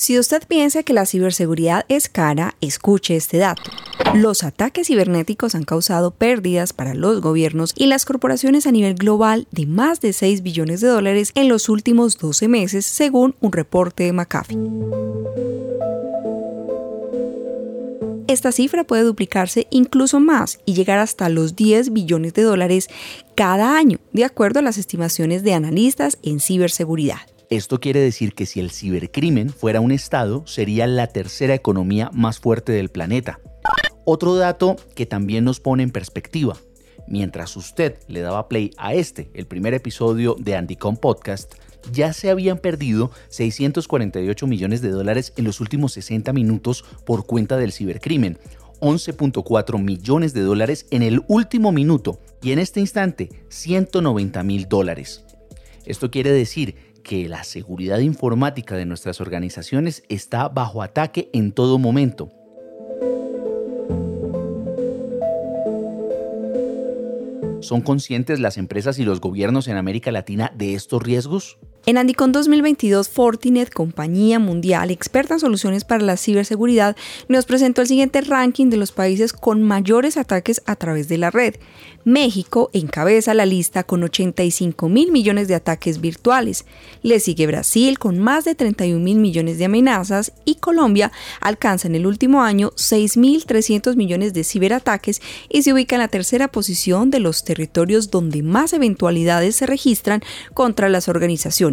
Si usted piensa que la ciberseguridad es cara, escuche este dato. Los ataques cibernéticos han causado pérdidas para los gobiernos y las corporaciones a nivel global de más de 6 billones de dólares en los últimos 12 meses, según un reporte de McAfee. Esta cifra puede duplicarse incluso más y llegar hasta los 10 billones de dólares cada año, de acuerdo a las estimaciones de analistas en ciberseguridad. Esto quiere decir que si el cibercrimen fuera un Estado, sería la tercera economía más fuerte del planeta. Otro dato que también nos pone en perspectiva. Mientras usted le daba play a este, el primer episodio de Andycom Podcast, ya se habían perdido 648 millones de dólares en los últimos 60 minutos por cuenta del cibercrimen, 11.4 millones de dólares en el último minuto y en este instante 190 mil dólares. Esto quiere decir que la seguridad informática de nuestras organizaciones está bajo ataque en todo momento. ¿Son conscientes las empresas y los gobiernos en América Latina de estos riesgos? En Andicon 2022, Fortinet, compañía mundial experta en soluciones para la ciberseguridad, nos presentó el siguiente ranking de los países con mayores ataques a través de la red. México encabeza la lista con 85 mil millones de ataques virtuales. Le sigue Brasil con más de 31 mil millones de amenazas y Colombia alcanza en el último año 6.300 millones de ciberataques y se ubica en la tercera posición de los territorios donde más eventualidades se registran contra las organizaciones.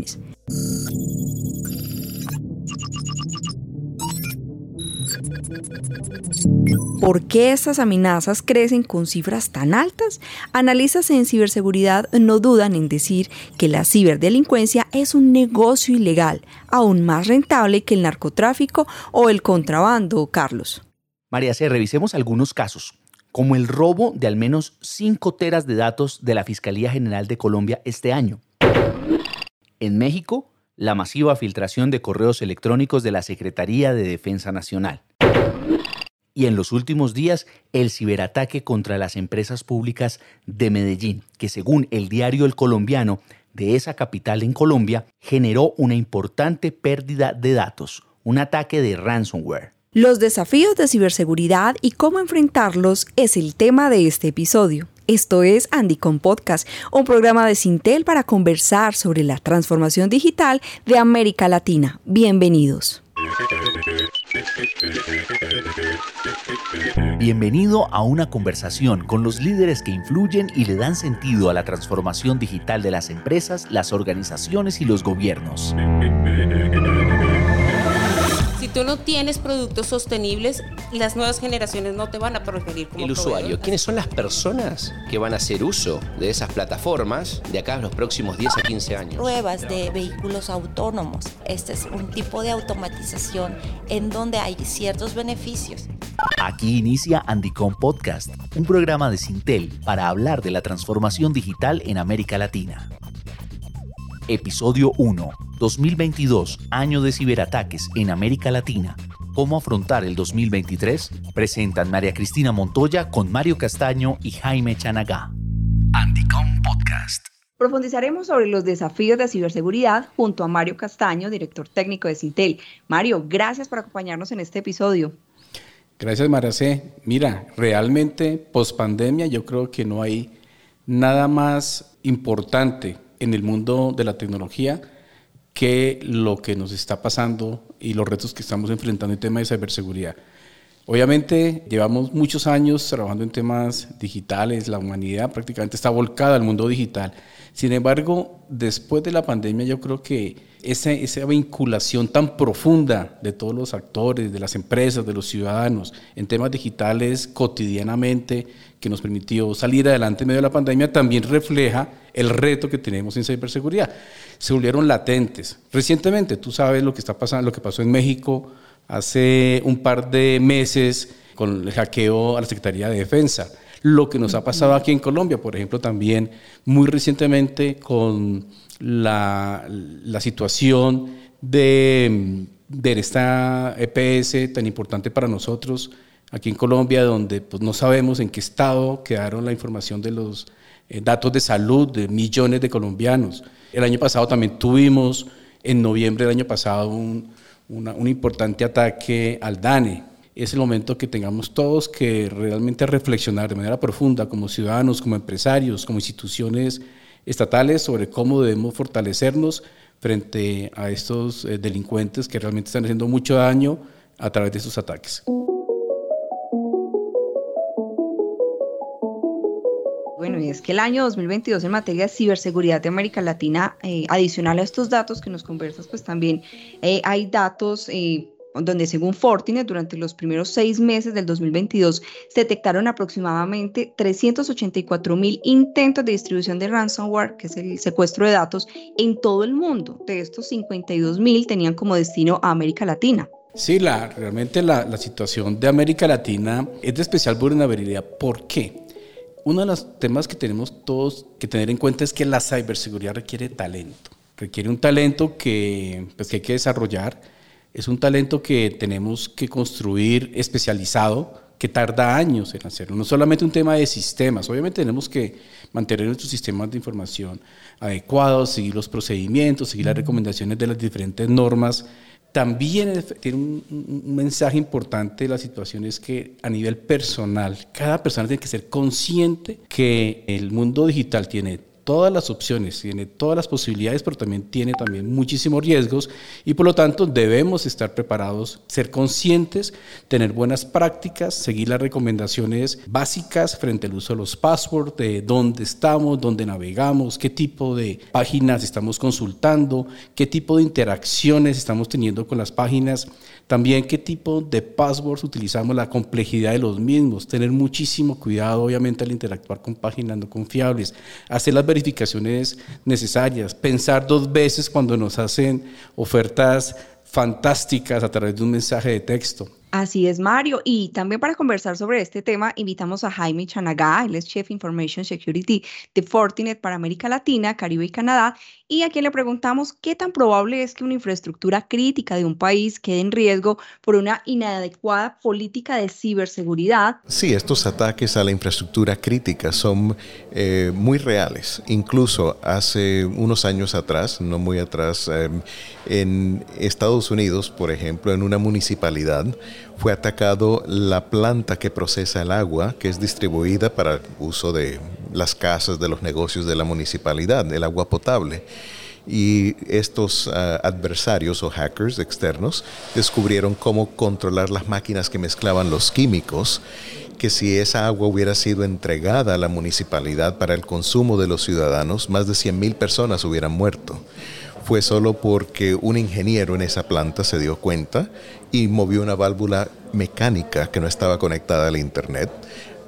¿Por qué estas amenazas crecen con cifras tan altas? Analistas en ciberseguridad no dudan en decir que la ciberdelincuencia es un negocio ilegal, aún más rentable que el narcotráfico o el contrabando, Carlos. María C., revisemos algunos casos, como el robo de al menos 5 teras de datos de la Fiscalía General de Colombia este año. En México, la masiva filtración de correos electrónicos de la Secretaría de Defensa Nacional y en los últimos días el ciberataque contra las empresas públicas de Medellín, que según el diario El Colombiano de esa capital en Colombia, generó una importante pérdida de datos, un ataque de ransomware. Los desafíos de ciberseguridad y cómo enfrentarlos es el tema de este episodio. Esto es Andycom Podcast, un programa de Sintel para conversar sobre la transformación digital de América Latina. Bienvenidos. Bienvenido a una conversación con los líderes que influyen y le dan sentido a la transformación digital de las empresas, las organizaciones y los gobiernos tú no tienes productos sostenibles, las nuevas generaciones no te van a preferir como El usuario, ¿quiénes son las personas que van a hacer uso de esas plataformas de acá a los próximos 10 a 15 años? Pruebas de vehículos autónomos. Este es un tipo de automatización en donde hay ciertos beneficios. Aquí inicia Andicom Podcast, un programa de Sintel para hablar de la transformación digital en América Latina. Episodio 1 2022, año de ciberataques en América Latina. ¿Cómo afrontar el 2023? Presentan María Cristina Montoya con Mario Castaño y Jaime Chanagá. Anticom Podcast. Profundizaremos sobre los desafíos de ciberseguridad junto a Mario Castaño, director técnico de Cintel. Mario, gracias por acompañarnos en este episodio. Gracias, Maracé. Mira, realmente, post pandemia, yo creo que no hay nada más importante en el mundo de la tecnología que lo que nos está pasando y los retos que estamos enfrentando en tema de ciberseguridad. Obviamente llevamos muchos años trabajando en temas digitales, la humanidad prácticamente está volcada al mundo digital. Sin embargo, después de la pandemia yo creo que esa, esa vinculación tan profunda de todos los actores, de las empresas, de los ciudadanos en temas digitales cotidianamente, que nos permitió salir adelante en medio de la pandemia, también refleja el reto que tenemos en ciberseguridad. Se volvieron latentes. Recientemente, tú sabes lo que está pasando, lo que pasó en México hace un par de meses con el hackeo a la Secretaría de Defensa. Lo que nos ha pasado aquí en Colombia, por ejemplo, también muy recientemente con la, situación de, de esta EPS tan importante para nosotros, aquí en Colombia, donde pues, no sabemos en qué estado quedaron la información de los datos de salud de millones de colombianos. El año pasado también tuvimos, en noviembre del año pasado, un, un importante ataque al DANE. Es el momento que tengamos todos que realmente reflexionar de manera profunda como ciudadanos, como empresarios, como instituciones estatales sobre cómo debemos fortalecernos frente a estos eh, delincuentes que realmente están haciendo mucho daño a través de estos ataques. Bueno, y es que el año 2022 en materia de ciberseguridad de América Latina, eh, adicional a estos datos que nos conversas, pues también eh, hay datos eh, donde según Fortinet, durante los primeros seis meses del 2022 se detectaron aproximadamente 384 mil intentos de distribución de ransomware, que es el secuestro de datos, en todo el mundo. De estos 52 mil tenían como destino a América Latina. Sí, la, realmente la, la situación de América Latina es de especial vulnerabilidad. ¿Por qué? Uno de los temas que tenemos todos que tener en cuenta es que la ciberseguridad requiere talento. Requiere un talento que, pues, que hay que desarrollar. Es un talento que tenemos que construir especializado, que tarda años en hacerlo. No solamente un tema de sistemas. Obviamente tenemos que mantener nuestros sistemas de información adecuados, seguir los procedimientos, seguir las recomendaciones de las diferentes normas también tiene un, mensaje importante de la situación es que a nivel personal, cada persona tiene que ser consciente que el mundo digital tiene todas las opciones, tiene todas las posibilidades, pero también tiene también muchísimos riesgos y por lo tanto debemos estar preparados, ser conscientes, tener buenas prácticas, seguir las recomendaciones básicas frente al uso de los passwords, de dónde estamos, dónde navegamos, qué tipo de páginas estamos consultando, qué tipo de interacciones estamos teniendo con las páginas también qué tipo de passwords utilizamos, la complejidad de los mismos, tener muchísimo cuidado obviamente al interactuar con páginas no confiables, hacer las verificaciones necesarias, pensar dos veces cuando nos hacen ofertas fantásticas a través de un mensaje de texto. Así es, Mario. Y también para conversar sobre este tema, invitamos a Jaime Chanagá, él es Chef Information Security de Fortinet para América Latina, Caribe y Canadá, y a quien le preguntamos qué tan probable es que una infraestructura crítica de un país quede en riesgo por una inadecuada política de ciberseguridad. Sí, estos ataques a la infraestructura crítica son eh, muy reales. Incluso hace unos años atrás, no muy atrás, em, en Estados Unidos, por ejemplo, en una municipalidad, fue atacado la planta que procesa el agua, que es distribuida para uso de las casas, de los negocios de la municipalidad, el agua potable. Y estos ah, adversarios o hackers externos descubrieron cómo controlar las máquinas que mezclaban los químicos que si esa agua hubiera sido entregada a la municipalidad para el consumo de los ciudadanos, más de 100.000 personas hubieran muerto fue solo porque un ingeniero en esa planta se dio cuenta y movió una válvula mecánica que no estaba conectada al Internet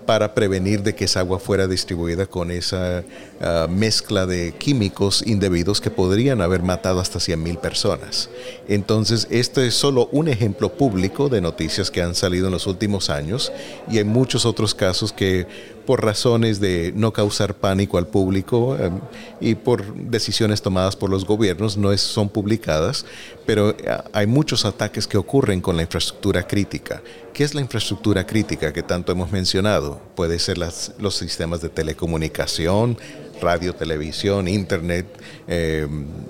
para prevenir de que esa agua fuera distribuida con esa ah, mezcla de químicos indebidos que podrían haber matado hasta 100.000 personas. Entonces, este es solo un ejemplo público de noticias que han salido en los últimos años y hay muchos otros casos que por razones de no causar pánico al público em, y por decisiones tomadas por los gobiernos no son publicadas, pero eh, hay muchos ataques que ocurren con la infraestructura crítica. ¿Qué es la infraestructura crítica que tanto hemos mencionado? Puede ser los sistemas de telecomunicación, radio, televisión, internet, eh,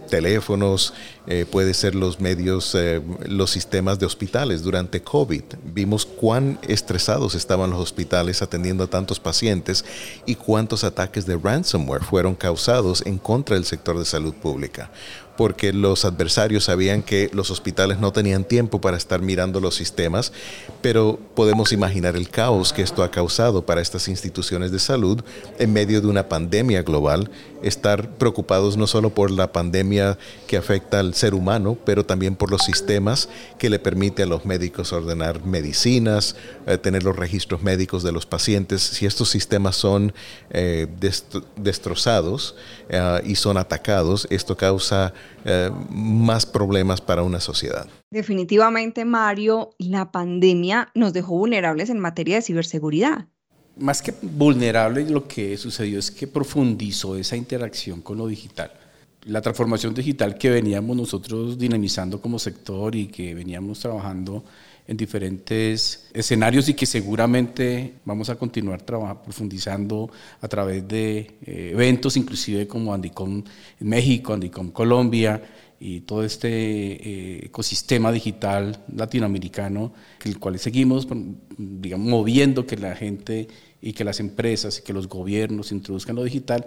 teléfonos, eh, puede ser los medios, eh, los sistemas de hospitales. Durante COVID vimos cuán estresados estaban los hospitales atendiendo a tantos pacientes y cuántos ataques de ransomware fueron causados en contra del sector de salud pública porque los adversarios sabían que los hospitales no tenían tiempo para estar mirando los sistemas, pero podemos imaginar el caos que esto ha causado para estas instituciones de salud en medio de una pandemia global, estar preocupados no solo por la pandemia que afecta al ser humano, pero también por los sistemas que le permite a los médicos ordenar medicinas, eh, tener los registros médicos de los pacientes. Si estos sistemas son eh, destrozados eh, y son atacados, esto causa eh, más problemas para una sociedad. Definitivamente, Mario, la pandemia nos dejó vulnerables en materia de ciberseguridad. Más que vulnerables, lo que sucedió es que profundizó esa interacción con lo digital. La transformación digital que veníamos nosotros dinamizando como sector y que veníamos trabajando en diferentes escenarios y que seguramente vamos a continuar trabajando, profundizando a través de eh, eventos, inclusive como Andicom en México, Andicom Colombia, y todo este eh, ecosistema digital latinoamericano, el cual seguimos digamos, moviendo que la gente y que las empresas y que los gobiernos introduzcan lo digital.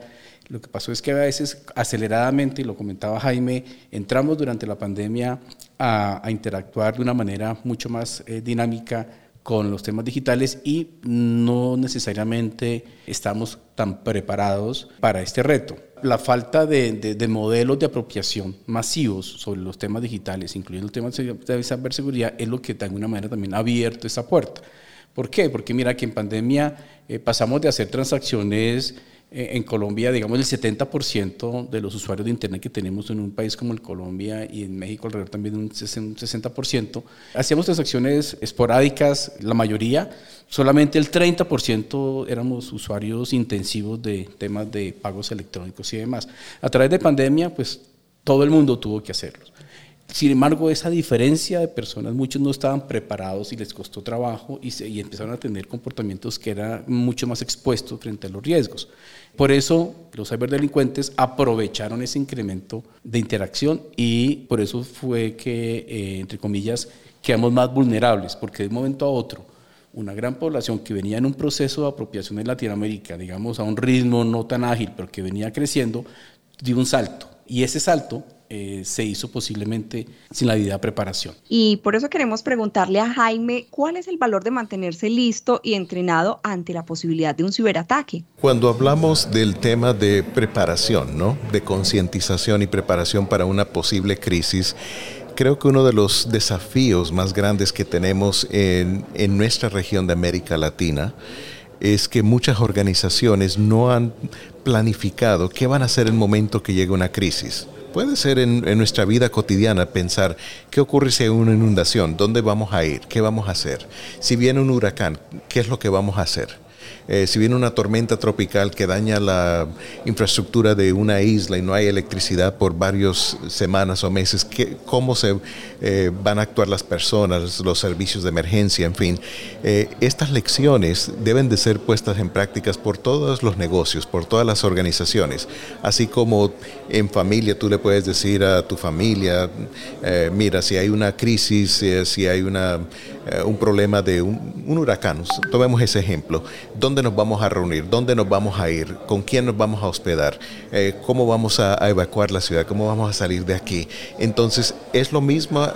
Lo que pasó es que a veces aceleradamente, y lo comentaba Jaime, entramos durante la pandemia a, interactuar de una manera mucho más eh, dinámica con los temas digitales y no necesariamente estamos tan preparados para este reto. La falta de, modelos de apropiación masivos sobre los temas digitales, incluyendo el tema de ciberseguridad, es lo que de alguna manera también ha abierto esa puerta. ¿Por qué? Porque mira que en pandemia eh, pasamos de hacer transacciones en Colombia, digamos, el 70% de los usuarios de Internet que tenemos en un país como el Colombia y en México alrededor también un 60%, hacíamos transacciones esporádicas, la mayoría, solamente el 30% éramos usuarios intensivos de temas de pagos electrónicos y demás. A través de pandemia, pues todo el mundo tuvo que hacerlos. Sin embargo, esa diferencia de personas, muchos no estaban preparados y les costó trabajo y, empezaron a tener comportamientos que eran mucho más expuestos frente a los riesgos. Por eso los ciberdelincuentes aprovecharon ese incremento de interacción y por eso fue que, eh, entre comillas, quedamos más vulnerables, porque de un momento a otro, una gran población que venía en un proceso de apropiación en Latinoamérica, digamos a un ritmo no tan ágil, pero que venía creciendo, dio un salto. Y ese salto eh, se hizo posiblemente sin la debida preparación. Y por eso queremos preguntarle a Jaime cuál es el valor de mantenerse listo y entrenado ante la posibilidad de un ciberataque. Cuando hablamos del tema de preparación, ¿no? de concientización y preparación para una posible crisis, creo que uno de los desafíos más grandes que tenemos en, en nuestra región de América Latina es que muchas organizaciones no han planificado qué van a hacer en el momento que llegue una crisis. Puede ser en, nuestra vida cotidiana pensar, ¿qué ocurre si hay una inundación? ¿Dónde vamos a ir? ¿Qué vamos a hacer? Si viene un huracán, ¿qué es lo que vamos a hacer? Eh, si viene una tormenta tropical que daña la infraestructura de una isla y no hay electricidad por varias semanas o meses, ¿cómo se eh, van a actuar las personas, los servicios de emergencia, en fin? Eh, estas lecciones deben de ser puestas en prácticas por todos los negocios, por todas las organizaciones, así como en familia tú le puedes decir a tu familia, mira, si hay una crisis, si hay un problema de un, huracán, tomemos ese ejemplo, ¿Dónde nos vamos a reunir? ¿Dónde nos vamos a ir? ¿Con quién nos vamos a hospedar? Eh, ¿Cómo vamos a, evacuar la ciudad? ¿Cómo vamos a salir de aquí? Entonces, es lo mismo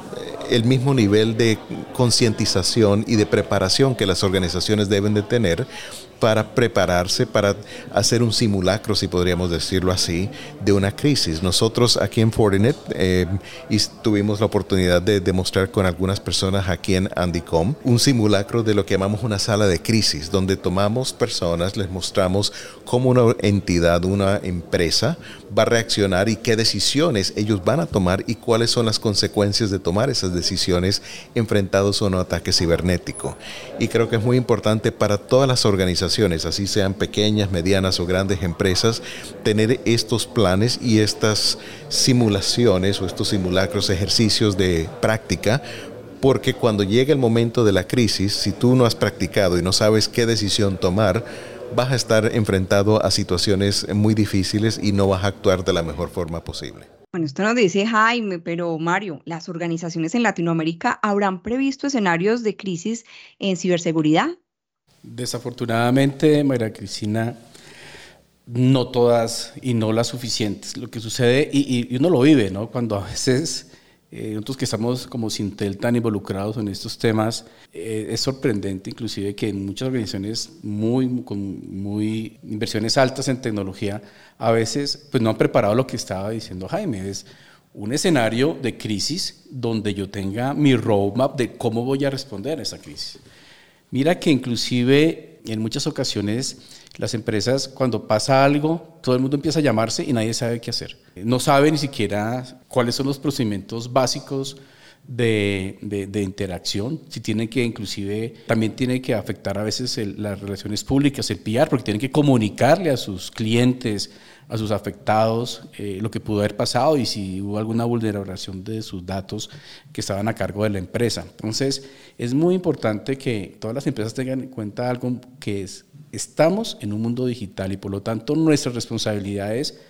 el mismo nivel de concientización y de preparación que las organizaciones deben de tener para prepararse, para hacer un simulacro, si podríamos decirlo así, de una crisis. Nosotros aquí en Fortinet eh, tuvimos la oportunidad de demostrar con algunas personas aquí en Andycom un simulacro de lo que llamamos una sala de crisis, donde tomamos personas, les mostramos cómo una entidad, una empresa va a reaccionar y qué decisiones ellos van a tomar y cuáles son las consecuencias de tomar esas decisiones enfrentados a un ataque cibernético. Y creo que es muy importante para todas las organizaciones, así sean pequeñas, medianas o grandes empresas, tener estos planes y estas simulaciones o estos simulacros, ejercicios de práctica porque cuando llegue el momento de la crisis, si tú no has practicado y no sabes qué decisión tomar, vas a estar enfrentado a situaciones muy difíciles y no vas a actuar de la mejor forma posible. Bueno, esto nos dice Jaime, pero Mario, ¿las organizaciones en Latinoamérica habrán previsto escenarios de crisis en ciberseguridad? Desafortunadamente, María Cristina, no todas y no las suficientes. Lo que sucede, y, uno lo vive, ¿no? Cuando a veces eh, nosotros que estamos como Sintel tan involucrados en estos temas, eh, es sorprendente inclusive que en muchas organizaciones muy, con muy inversiones altas en tecnología, a veces pues no han preparado lo que estaba diciendo Jaime, es un escenario de crisis donde yo tenga mi roadmap de cómo voy a responder a esa crisis. Mira que inclusive en muchas ocasiones las empresas, cuando pasa algo, todo el mundo empieza a llamarse y nadie sabe qué hacer. No sabe ni siquiera cuáles son los procedimientos básicos de, de, interacción, si tienen que inclusive, también tiene que afectar a veces las relaciones públicas, el PR, porque tienen que comunicarle a sus clientes, a sus afectados eh, lo que pudo haber pasado y si hubo alguna vulneración de sus datos que estaban a cargo de la empresa. Entonces, es muy importante que todas las empresas tengan en cuenta algo que es, estamos en un mundo digital y por lo tanto nuestras responsabilidades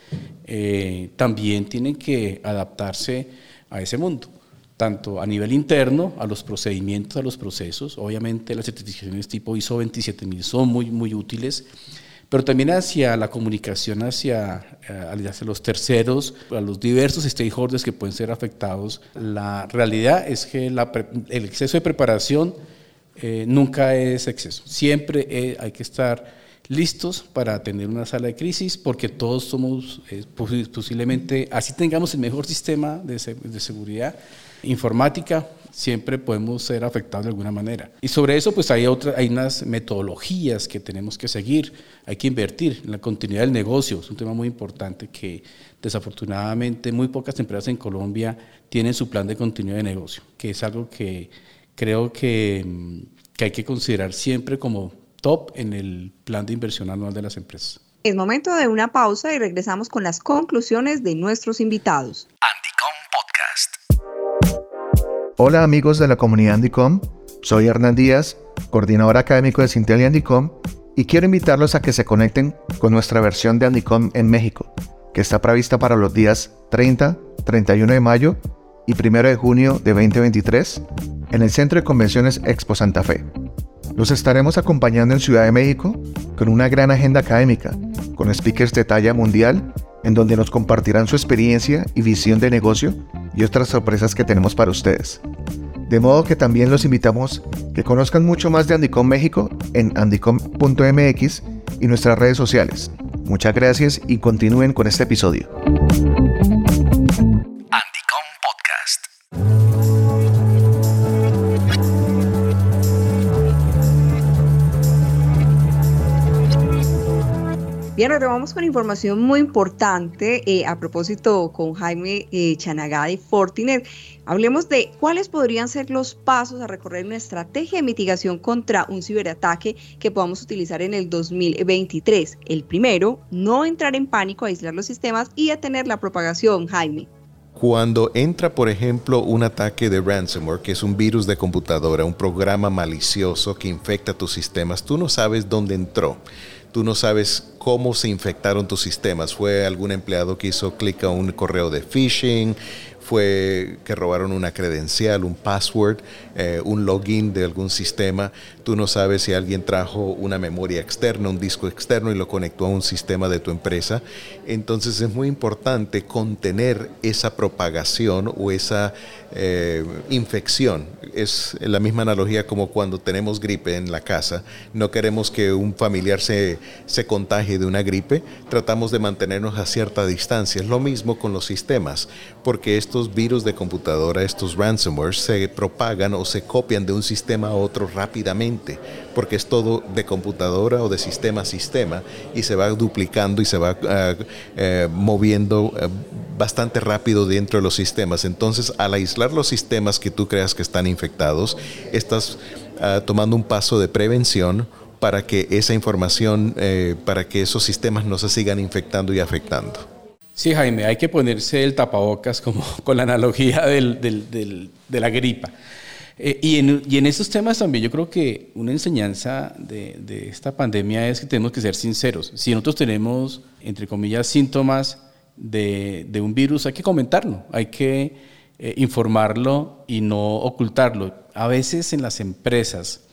eh, también tienen que adaptarse a ese mundo tanto a nivel interno, a los procedimientos, a los procesos. Obviamente las certificaciones tipo ISO 27000 son muy, muy útiles pero también hacia la comunicación hacia, eh, hacia los terceros, a los diversos stakeholders que pueden ser afectados. La realidad es que el exceso de preparación eh, nunca es exceso. Siempre eh, hay que estar listos para tener una sala de crisis porque todos somos posiblemente, así tengamos el mejor sistema de, de seguridad informática, siempre podemos ser afectados de alguna manera. Y sobre eso, pues hay, otra, hay unas metodologías que tenemos que seguir, hay que invertir en la continuidad del negocio, es un tema muy importante que desafortunadamente muy pocas empresas en Colombia tienen su plan de continuidad de negocio, que es algo que creo que, que hay que considerar siempre como top en el plan de inversión anual de las empresas. Es momento de una pausa y regresamos con las conclusiones de nuestros invitados. Hola amigos de la comunidad Andicom, soy Hernán Díaz, coordinador académico de Sintel y Andicom, y quiero invitarlos a que se conecten con nuestra versión de Andicom en México, que está prevista para los días 30, 31 de mayo y 1 de junio de 2023 en el Centro de Convenciones Expo Santa Fe. Los estaremos acompañando en Ciudad de México con una gran agenda académica, con speakers de talla mundial, en donde nos compartirán su experiencia y visión de negocio y otras sorpresas que tenemos para ustedes. De modo que también los invitamos que conozcan mucho más de Andicom México en andicom.mx y nuestras redes sociales. Muchas gracias y continúen con este episodio. Bien, vamos con información muy importante eh, a propósito con Jaime eh, Chanagadi Fortinet. Hablemos de cuáles podrían ser los pasos a recorrer una estrategia de mitigación contra un ciberataque que podamos utilizar en el 2023. El primero, no entrar en pánico, aislar los sistemas y detener la propagación, Jaime. Cuando entra, por ejemplo, un ataque de ransomware, que es un virus de computadora, un programa malicioso que infecta tus sistemas, tú no sabes dónde entró tú no sabes cómo se infectaron tus sistemas. Fue algún empleado que hizo clic a un correo de phishing, fue que robaron una credencial, un password, eh, un login de algún sistema. Tú no sabes si alguien trajo una memoria externa, un disco externo y lo conectó a un sistema de tu empresa. Entonces es muy importante contener esa propagación o esa eh, infección. Es la misma analogía como cuando tenemos gripe en la casa. No queremos que un familiar se, se contagie de una gripe. Tratamos de mantenernos a cierta distancia. Es lo mismo con los sistemas, porque esto estos virus de computadora, estos ransomware, se propagan o se copian de un sistema a otro rápidamente, porque es todo de computadora o de sistema a sistema y se va duplicando y se va ah, eh, moviendo eh, bastante rápido dentro de los sistemas. Entonces, al aislar los sistemas que tú creas que están infectados, estás ah, tomando un paso de prevención para que esa información, eh, para que esos sistemas no se sigan infectando y afectando. Sí, Jaime, hay que ponerse el tapabocas como con la analogía de la gripa. Eh, y, en, y, en, estos temas también yo creo que una enseñanza de, esta pandemia es que tenemos que ser sinceros. Si nosotros tenemos, entre comillas, síntomas de, un virus, hay que comentarlo, hay que eh, informarlo y no ocultarlo. A veces en las empresas,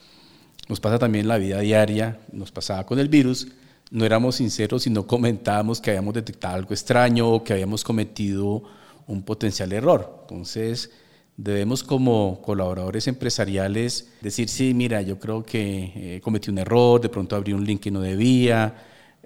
nos pasa también en la vida diaria, nos pasaba con el virus, no éramos sinceros y no comentábamos que habíamos detectado algo extraño o que habíamos cometido un potencial error. Entonces, debemos como colaboradores empresariales decir, sí, mira, yo creo que eh, cometí un error, de pronto abrí un link que no debía,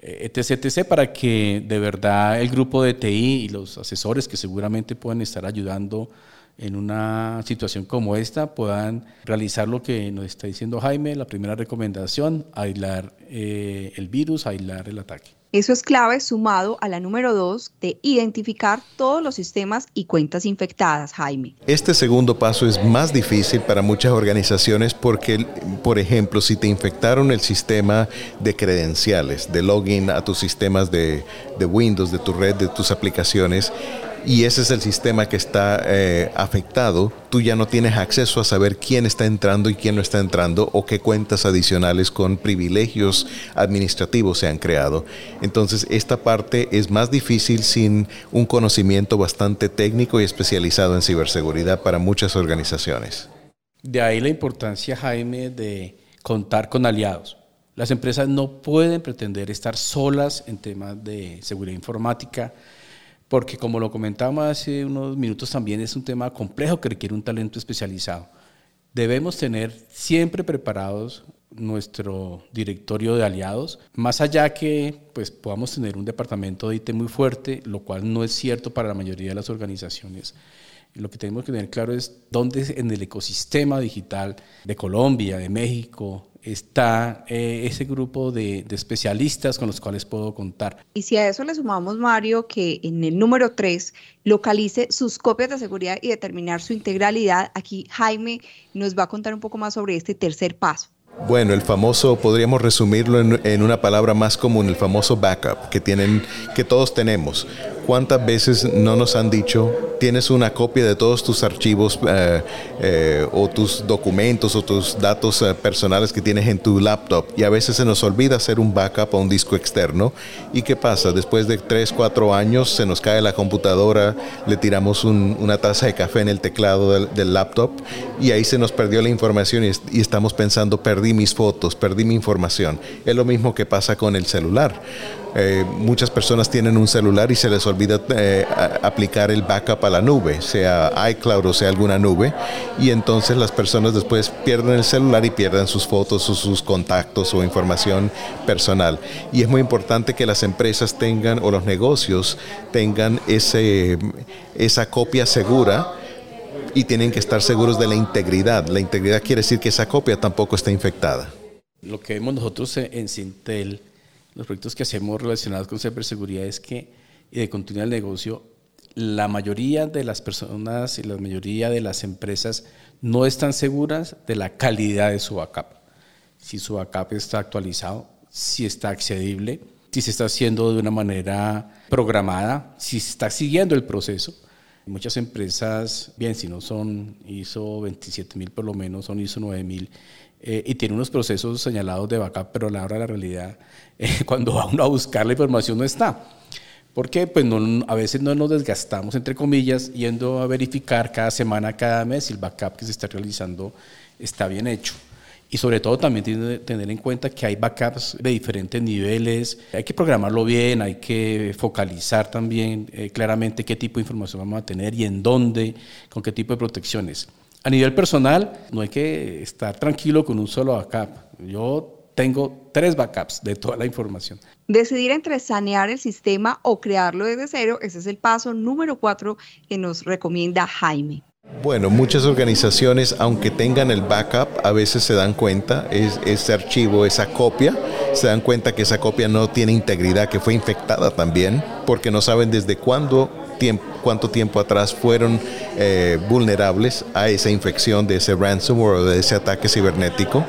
eh, etc., etc., para que de verdad el grupo de TI y los asesores que seguramente pueden estar ayudando en una situación como esta puedan realizar lo que nos está diciendo Jaime, la primera recomendación, aislar eh, el virus, aislar el ataque. Eso es clave sumado a la número dos de identificar todos los sistemas y cuentas infectadas, Jaime. Este segundo paso es más difícil para muchas organizaciones porque, por ejemplo, si te infectaron el sistema de credenciales, de login a tus sistemas de, de Windows, de tu red, de tus aplicaciones, y ese es el sistema que está eh, afectado, tú ya no tienes acceso a saber quién está entrando y quién no está entrando o qué cuentas adicionales con privilegios administrativos se han creado. Entonces, esta parte es más difícil sin un conocimiento bastante técnico y especializado en ciberseguridad para muchas organizaciones. De ahí la importancia, Jaime, de contar con aliados. Las empresas no pueden pretender estar solas en temas de seguridad informática porque como lo comentábamos hace unos minutos también es un tema complejo que requiere un talento especializado. Debemos tener siempre preparados nuestro directorio de aliados, más allá que pues podamos tener un departamento de IT muy fuerte, lo cual no es cierto para la mayoría de las organizaciones. Lo que tenemos que tener claro es dónde en el ecosistema digital de Colombia, de México, está eh, ese grupo de, especialistas con los cuales puedo contar. Y si a eso le sumamos, Mario, que en el número 3 localice sus copias de seguridad y determinar su integralidad, aquí Jaime nos va a contar un poco más sobre este tercer paso. Bueno, el famoso, podríamos resumirlo en, en, una palabra más común, el famoso backup que tienen, que todos tenemos. ¿Cuántas veces no nos han dicho, tienes una copia de todos tus archivos eh, eh, o tus documentos o tus datos eh, personales que tienes en tu laptop? Y a veces se nos olvida hacer un backup a un disco externo. ¿Y qué pasa? Después de 3, 4 años se nos cae la computadora, le tiramos una taza de café en el teclado del, laptop y ahí se nos perdió la información y, y estamos pensando, perdí mis fotos, perdí mi información. Es lo mismo que pasa con el celular eh, muchas personas tienen un celular y se les olvida eh, aplicar el backup a la nube, sea iCloud o sea alguna nube, y entonces las personas después pierden el celular y pierden sus fotos o sus contactos o información personal. Y es muy importante que las empresas tengan o los negocios tengan ese, esa copia segura y tienen que estar seguros de la integridad. La integridad quiere decir que esa copia tampoco está infectada. Lo que vemos nosotros en Sintel los proyectos que hacemos relacionados con ciberseguridad es que, y de continuidad del negocio, la mayoría de las personas y la mayoría de las empresas no están seguras de la calidad de su backup. Si su backup está actualizado, si está accedible, si se está haciendo de una manera programada, si se está siguiendo el proceso. Muchas empresas, bien, si no son ISO 27000 por lo menos, son ISO 9000 eh, y tiene unos procesos señalados de backup, pero a la hora de la realidad, eh, cuando va uno a buscar la información no está. Porque pues no, a veces no nos desgastamos, entre comillas, yendo a verificar cada semana, cada mes si el backup que se está realizando está bien hecho. Y sobre todo también tiene que tener en cuenta que hay backups de diferentes niveles, hay que programarlo bien, hay que focalizar también eh, claramente qué tipo de información vamos a tener y en dónde, con qué tipo de protecciones. A nivel personal, no hay que estar tranquilo con un solo backup. Yo tengo tres backups de toda la información. Decidir entre sanear el sistema o crearlo desde cero, ese es el paso número cuatro que nos recomienda Jaime. Bueno, muchas organizaciones, aunque tengan el backup, a veces se dan cuenta, es, ese archivo, esa copia, se dan cuenta que esa copia no tiene integridad, que fue infectada también, porque no saben desde cuándo tiempo, cuánto tiempo atrás fueron eh, vulnerables a esa infección de ese ransomware o de ese ataque cibernético.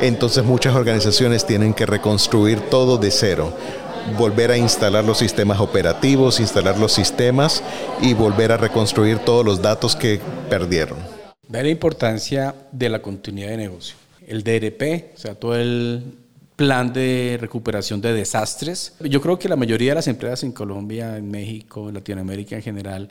Entonces muchas organizaciones tienen que reconstruir todo de cero volver a instalar los sistemas operativos, instalar los sistemas y volver a reconstruir todos los datos que perdieron. Ve la importancia de la continuidad de negocio. El DRP, o sea, todo el plan de recuperación de desastres. Yo creo que la mayoría de las empresas en Colombia, en México, en Latinoamérica en general,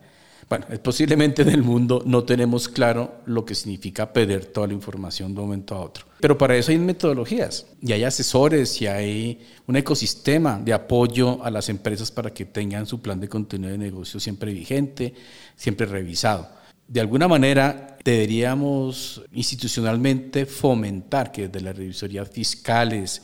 bueno, posiblemente en el mundo no tenemos claro lo que significa perder toda la información de un momento a otro. Pero para eso hay metodologías y hay asesores y hay un ecosistema de apoyo a las empresas para que tengan su plan de continuidad de negocio siempre vigente, siempre revisado. De alguna manera deberíamos institucionalmente fomentar que desde las revisorías fiscales,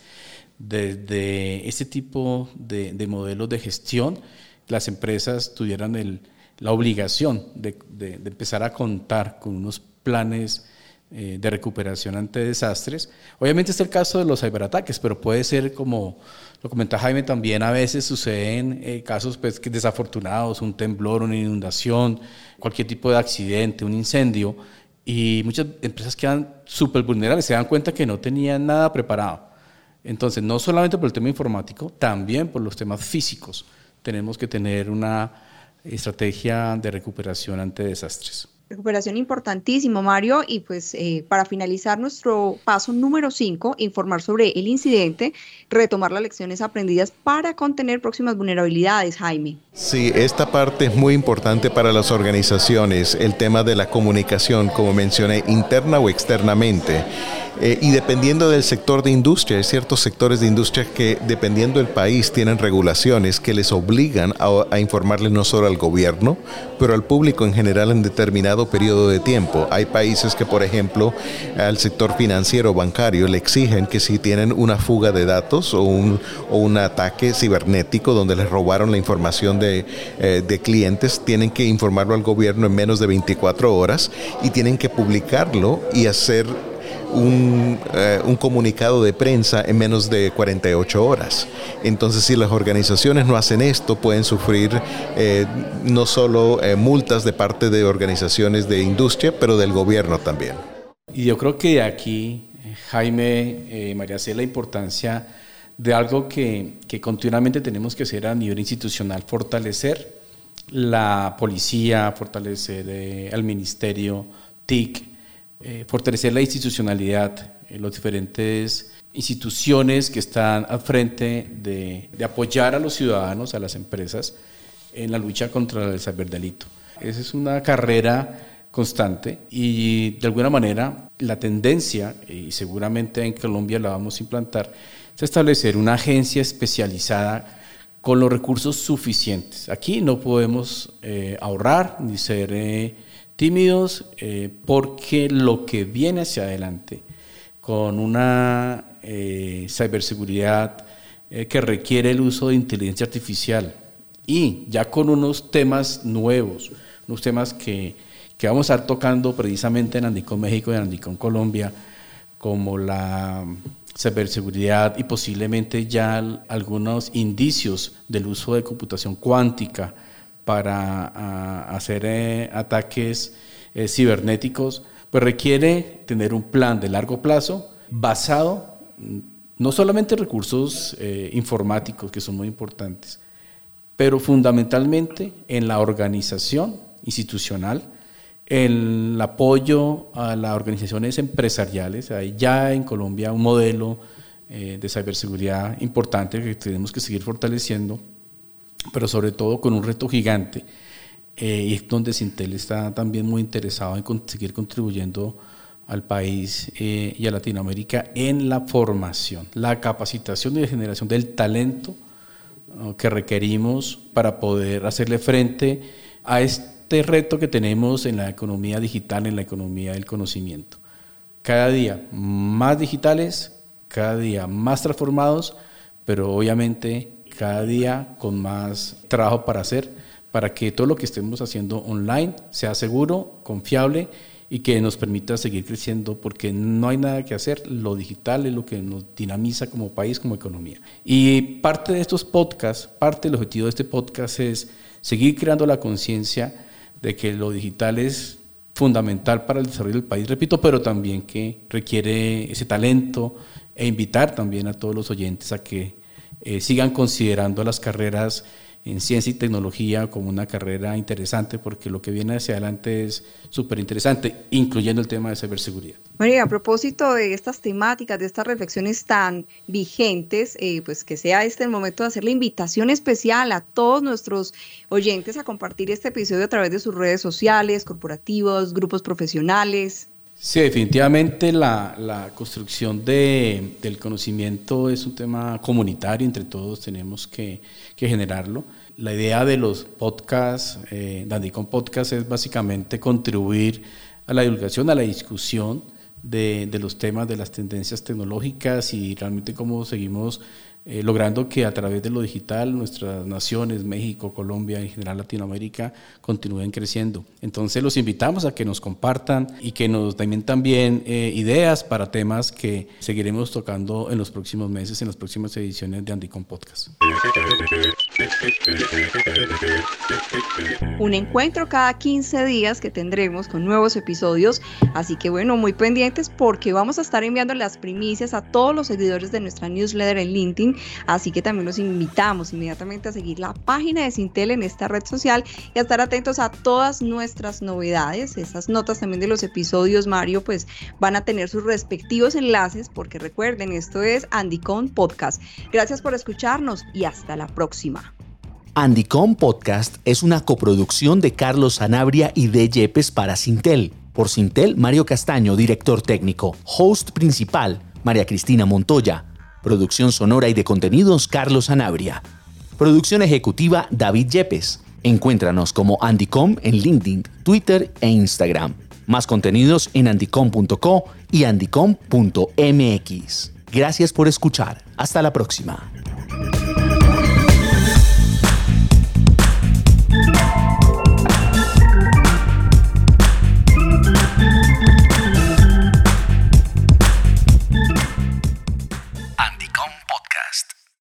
desde este tipo de, modelos de gestión, las empresas tuvieran la obligación de, empezar a contar con unos planes eh, de recuperación ante desastres. Obviamente está el caso de los ciberataques, pero puede ser como lo comenta Jaime, también a veces suceden eh, casos pues, desafortunados, un temblor, una inundación, cualquier tipo de accidente, un incendio, y muchas empresas quedan súper vulnerables, se dan cuenta que no tenían nada preparado. Entonces, no solamente por el tema informático, también por los temas físicos, tenemos que tener una estrategia de recuperación ante desastres. Recuperación importantísimo, Mario. Y pues eh, para finalizar nuestro paso número 5, informar sobre el incidente, retomar las lecciones aprendidas para contener próximas vulnerabilidades, Jaime. Sí, esta parte es muy importante para las organizaciones, el tema de la comunicación, como mencioné, interna o externamente. Eh, y dependiendo del sector de industria, hay ciertos sectores de industria que dependiendo del país tienen regulaciones que les obligan a, a, informarle no solo al gobierno, pero al público en general en periodo de tiempo. Hay países que, por ejemplo, al sector financiero bancario le exigen que si tienen una fuga de datos o un, o un ataque cibernético donde les robaron la información de, eh, de clientes, tienen que informarlo al gobierno en menos de 24 horas y tienen que publicarlo y hacer un, eh, un, comunicado de prensa en menos de 48 horas. Entonces, si las organizaciones no hacen esto, pueden sufrir eh, no solo eh, multas de parte de organizaciones de industria, pero del gobierno también. Y yo creo que aquí, Jaime, María C, la importancia de algo que, continuamente tenemos que hacer a nivel institucional, fortalecer la policía, fortalecer al ministerio, TIC, eh, fortalecer la institucionalidad, en las diferentes instituciones que están al frente de, apoyar a los ciudadanos, a las empresas, en la lucha contra el ciberdelito. Esa es una carrera constante y de alguna manera la tendencia, y seguramente en Colombia la vamos a implantar, es establecer una agencia especializada con los recursos suficientes. Aquí no podemos eh, ahorrar ni ser... Eh, tímidos eh, porque lo que viene hacia adelante con una eh, ciberseguridad eh, que requiere el uso de inteligencia artificial y ya con unos temas nuevos, unos temas que, que vamos a estar tocando precisamente en Andicón México y en Andicón Colombia, como la ciberseguridad y posiblemente ya algunos indicios del uso de computación cuántica, para hacer eh, ataques eh, cibernéticos, pues requiere tener un plan de largo plazo basado mm, no solamente en recursos eh, informáticos, que son muy importantes, pero fundamentalmente en la organización institucional, en el apoyo a las organizaciones empresariales. Hay ya en Colombia un modelo de ciberseguridad importante que tenemos que seguir fortaleciendo pero sobre todo con un reto gigante. Eh, y es donde Sintel está también muy interesado en seguir contribuyendo al país eh, y a Latinoamérica en la formación, la capacitación y la generación del talento que requerimos para poder hacerle frente a este reto que tenemos en la economía digital, en la economía del conocimiento. Cada día más digitales, cada día más transformados, pero obviamente cada día con más trabajo para hacer, para que todo lo que estemos haciendo online sea seguro, confiable y que nos permita seguir creciendo, porque no hay nada que hacer, lo digital es lo que nos dinamiza como país, como economía. Y parte de estos podcasts, parte del objetivo de este podcast es seguir creando la conciencia de que lo digital es fundamental para el desarrollo del país, repito, pero también que requiere ese talento e invitar también a todos los oyentes a que eh, sigan considerando las carreras en ciencia y tecnología como una carrera interesante porque lo que viene hacia adelante es súper interesante, incluyendo el tema de ciberseguridad. Bueno, a propósito de estas temáticas, de estas reflexiones tan vigentes, eh, pues que sea este el momento de hacer la invitación especial a todos nuestros oyentes a compartir este episodio a través de sus redes sociales, corporativos, grupos profesionales. Sí, definitivamente la, la construcción de, del conocimiento es un tema comunitario, entre todos tenemos que, que generarlo. La idea de los podcasts, eh, Dandicon Podcast, es básicamente contribuir a la divulgación, a la discusión de, de, los temas, de las tendencias tecnológicas y realmente cómo seguimos eh, logrando que a través de lo digital nuestras naciones, México, Colombia, en general Latinoamérica, continúen creciendo. Entonces los invitamos a que nos compartan y que nos den también eh, ideas para temas que seguiremos tocando en los próximos meses, en las próximas ediciones de Andicom Podcast. Un encuentro cada 15 días que tendremos con nuevos episodios, así que bueno, muy pendientes porque vamos a estar enviando las primicias a todos los seguidores de nuestra newsletter en LinkedIn Así que también los invitamos inmediatamente a seguir la página de Sintel en esta red social y a estar atentos a todas nuestras novedades. Esas notas también de los episodios, Mario, pues van a tener sus respectivos enlaces porque recuerden, esto es Andycon Podcast. Gracias por escucharnos y hasta la próxima. Andycom Podcast es una coproducción de Carlos Sanabria y de Yepes para Sintel. Por Sintel, Mario Castaño, director técnico. Host principal, María Cristina Montoya. Producción sonora y de contenidos Carlos Anabria. Producción ejecutiva David Yepes. Encuéntranos como Andycom en LinkedIn, Twitter e Instagram. Más contenidos en andycom.co y andycom.mx. Gracias por escuchar. Hasta la próxima.